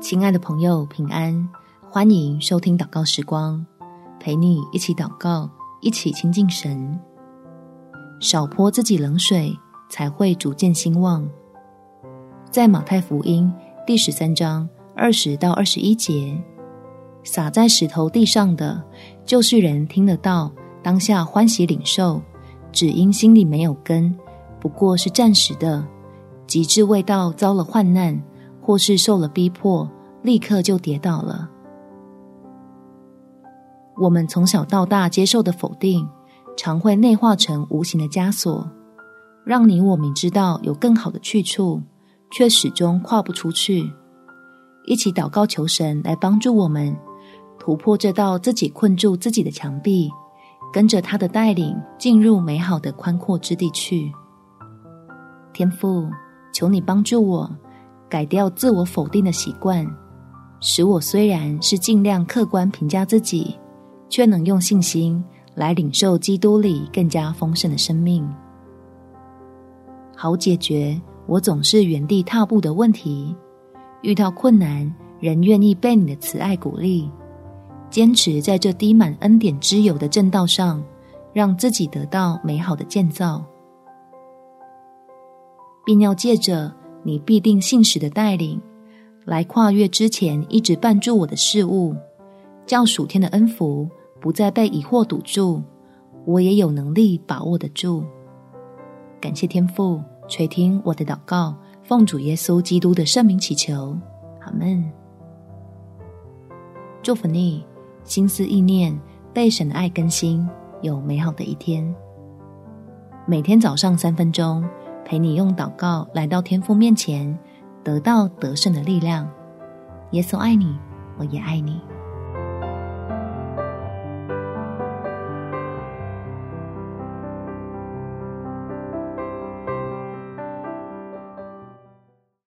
亲爱的朋友，平安！欢迎收听祷告时光，陪你一起祷告，一起亲近神。少泼自己冷水，才会逐渐兴旺。在马太福音第十三章二十到二十一节，撒在石头地上的，就是人听得到，当下欢喜领受，只因心里没有根，不过是暂时的，及至未到遭了患难。或是受了逼迫，立刻就跌倒了。我们从小到大接受的否定，常会内化成无形的枷锁，让你我明知道有更好的去处，却始终跨不出去。一起祷告，求神来帮助我们突破这道自己困住自己的墙壁，跟着他的带领，进入美好的宽阔之地去。天父，求你帮助我。改掉自我否定的习惯，使我虽然是尽量客观评价自己，却能用信心来领受基督里更加丰盛的生命，好解决我总是原地踏步的问题。遇到困难，仍愿意被你的慈爱鼓励，坚持在这滴满恩典之油的正道上，让自己得到美好的建造，并要借着。你必定信实的带领，来跨越之前一直绊住我的事物，叫属天的恩福不再被疑惑堵住，我也有能力把握得住。感谢天父垂听我的祷告，奉主耶稣基督的圣名祈求，阿门。祝福你，心思意念被神的爱更新，有美好的一天。每天早上三分钟。陪你用祷告来到天父面前，得到得胜的力量。耶稣爱你，我也爱你。